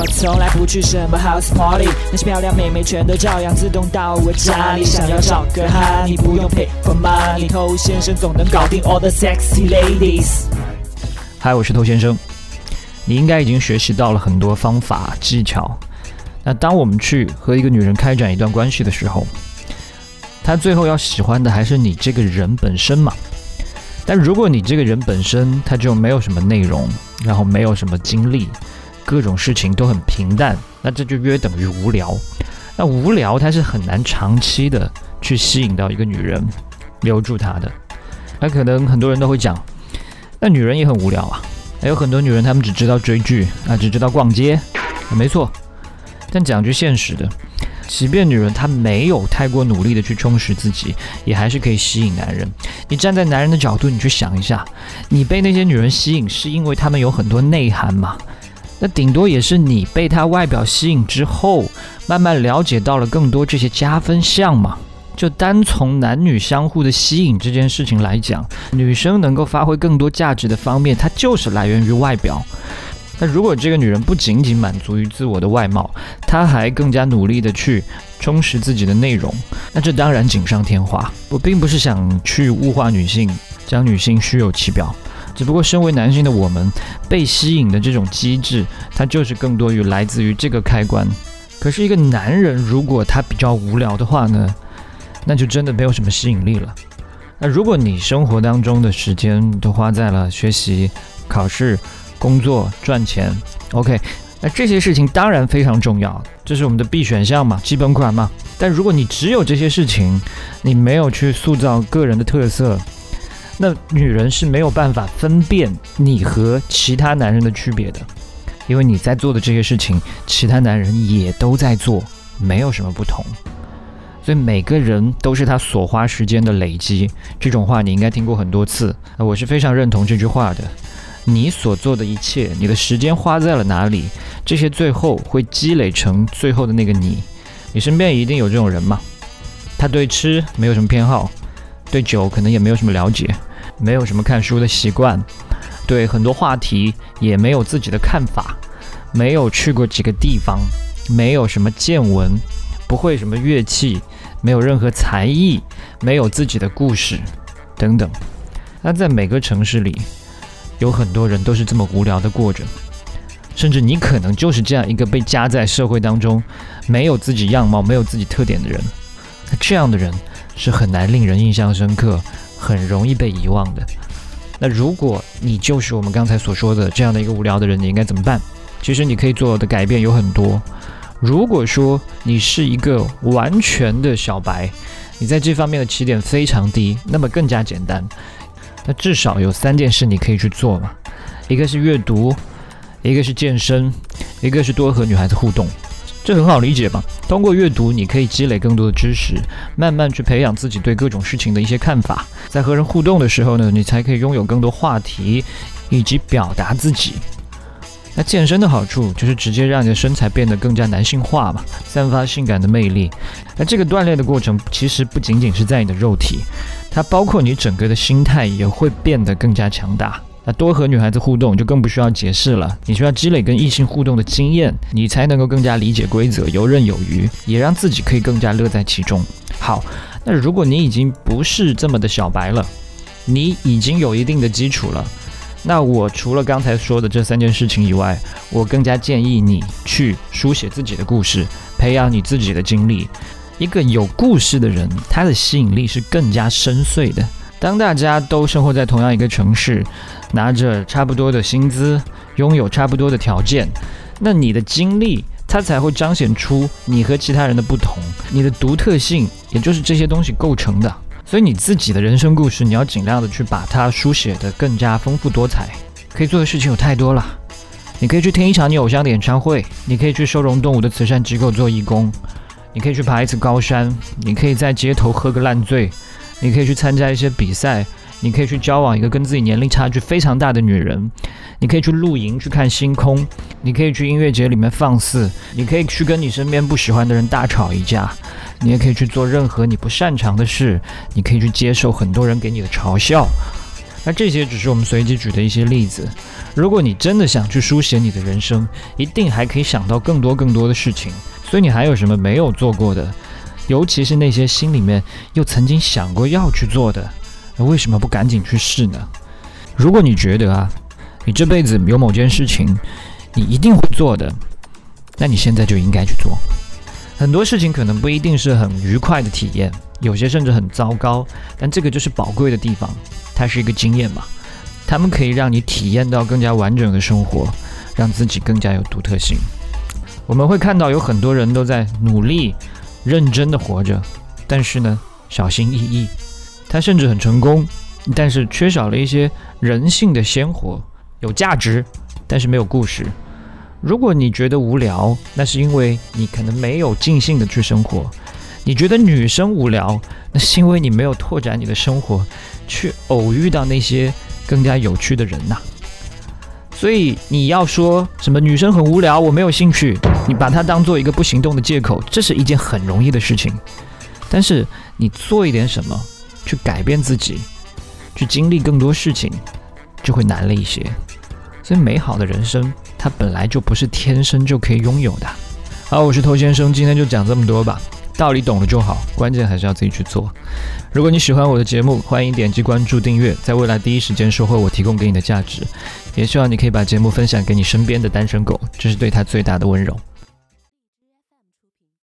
我从来不去什么 house party，那些漂亮妹妹全都照样自动到我家里。想要找个哈，你不用 pay for money，偷先生总能搞定 all the sexy ladies。嗨，我是偷先生。你应该已经学习到了很多方法技巧。那当我们去和一个女人开展一段关系的时候，她最后要喜欢的还是你这个人本身嘛？但如果你这个人本身他就没有什么内容，然后没有什么经历，各种事情都很平淡，那这就约等于无聊。那无聊它是很难长期的去吸引到一个女人，留住她的。那可能很多人都会讲，那女人也很无聊啊。还有很多女人，她们只知道追剧啊，只知道逛街，没错。但讲句现实的，即便女人她没有太过努力的去充实自己，也还是可以吸引男人。你站在男人的角度，你去想一下，你被那些女人吸引，是因为她们有很多内涵吗？那顶多也是你被她外表吸引之后，慢慢了解到了更多这些加分项嘛。就单从男女相互的吸引这件事情来讲，女生能够发挥更多价值的方面，它就是来源于外表。那如果这个女人不仅仅满足于自我的外貌，她还更加努力的去充实自己的内容，那这当然锦上添花。我并不是想去物化女性，将女性虚有其表，只不过身为男性的我们，被吸引的这种机制，它就是更多于来自于这个开关。可是一个男人如果他比较无聊的话呢？那就真的没有什么吸引力了。那如果你生活当中的时间都花在了学习、考试、工作、赚钱，OK，那这些事情当然非常重要，这是我们的必选项嘛，基本款嘛。但如果你只有这些事情，你没有去塑造个人的特色，那女人是没有办法分辨你和其他男人的区别的，因为你在做的这些事情，其他男人也都在做，没有什么不同。所以每个人都是他所花时间的累积，这种话你应该听过很多次。那我是非常认同这句话的。你所做的一切，你的时间花在了哪里，这些最后会积累成最后的那个你。你身边一定有这种人吗？他对吃没有什么偏好，对酒可能也没有什么了解，没有什么看书的习惯，对很多话题也没有自己的看法，没有去过几个地方，没有什么见闻，不会什么乐器。没有任何才艺，没有自己的故事，等等。那在每个城市里，有很多人都是这么无聊的过着，甚至你可能就是这样一个被夹在社会当中，没有自己样貌、没有自己特点的人。那这样的人是很难令人印象深刻，很容易被遗忘的。那如果你就是我们刚才所说的这样的一个无聊的人，你应该怎么办？其实你可以做的改变有很多。如果说你是一个完全的小白，你在这方面的起点非常低，那么更加简单。那至少有三件事你可以去做嘛，一个是阅读，一个是健身，一个是多和女孩子互动。这很好理解吧？通过阅读，你可以积累更多的知识，慢慢去培养自己对各种事情的一些看法。在和人互动的时候呢，你才可以拥有更多话题，以及表达自己。那健身的好处就是直接让你的身材变得更加男性化嘛，散发性感的魅力。那这个锻炼的过程其实不仅仅是在你的肉体，它包括你整个的心态也会变得更加强大。那多和女孩子互动就更不需要解释了，你需要积累跟异性互动的经验，你才能够更加理解规则，游刃有余，也让自己可以更加乐在其中。好，那如果你已经不是这么的小白了，你已经有一定的基础了。那我除了刚才说的这三件事情以外，我更加建议你去书写自己的故事，培养你自己的经历。一个有故事的人，他的吸引力是更加深邃的。当大家都生活在同样一个城市，拿着差不多的薪资，拥有差不多的条件，那你的经历，它才会彰显出你和其他人的不同，你的独特性，也就是这些东西构成的。所以你自己的人生故事，你要尽量的去把它书写的更加丰富多彩。可以做的事情有太多了，你可以去听一场你偶像的演唱会，你可以去收容动物的慈善机构做义工，你可以去爬一次高山，你可以在街头喝个烂醉，你可以去参加一些比赛，你可以去交往一个跟自己年龄差距非常大的女人，你可以去露营去看星空，你可以去音乐节里面放肆，你可以去跟你身边不喜欢的人大吵一架。你也可以去做任何你不擅长的事，你可以去接受很多人给你的嘲笑。那这些只是我们随机举的一些例子。如果你真的想去书写你的人生，一定还可以想到更多更多的事情。所以你还有什么没有做过的？尤其是那些心里面又曾经想过要去做的，为什么不赶紧去试呢？如果你觉得啊，你这辈子有某件事情你一定会做的，那你现在就应该去做。很多事情可能不一定是很愉快的体验，有些甚至很糟糕，但这个就是宝贵的地方，它是一个经验嘛，他们可以让你体验到更加完整的生活，让自己更加有独特性。我们会看到有很多人都在努力。认真的活着，但是呢，小心翼翼。他甚至很成功，但是缺少了一些人性的鲜活，有价值，但是没有故事。如果你觉得无聊，那是因为你可能没有尽兴的去生活。你觉得女生无聊，那是因为你没有拓展你的生活，去偶遇到那些更加有趣的人呐。所以你要说什么女生很无聊，我没有兴趣，你把它当做一个不行动的借口，这是一件很容易的事情。但是你做一点什么，去改变自己，去经历更多事情，就会难了一些。所以美好的人生，它本来就不是天生就可以拥有的。好，我是头先生，今天就讲这么多吧。道理懂了就好，关键还是要自己去做。如果你喜欢我的节目，欢迎点击关注订阅，在未来第一时间收获我提供给你的价值。也希望你可以把节目分享给你身边的单身狗，这是对他最大的温柔。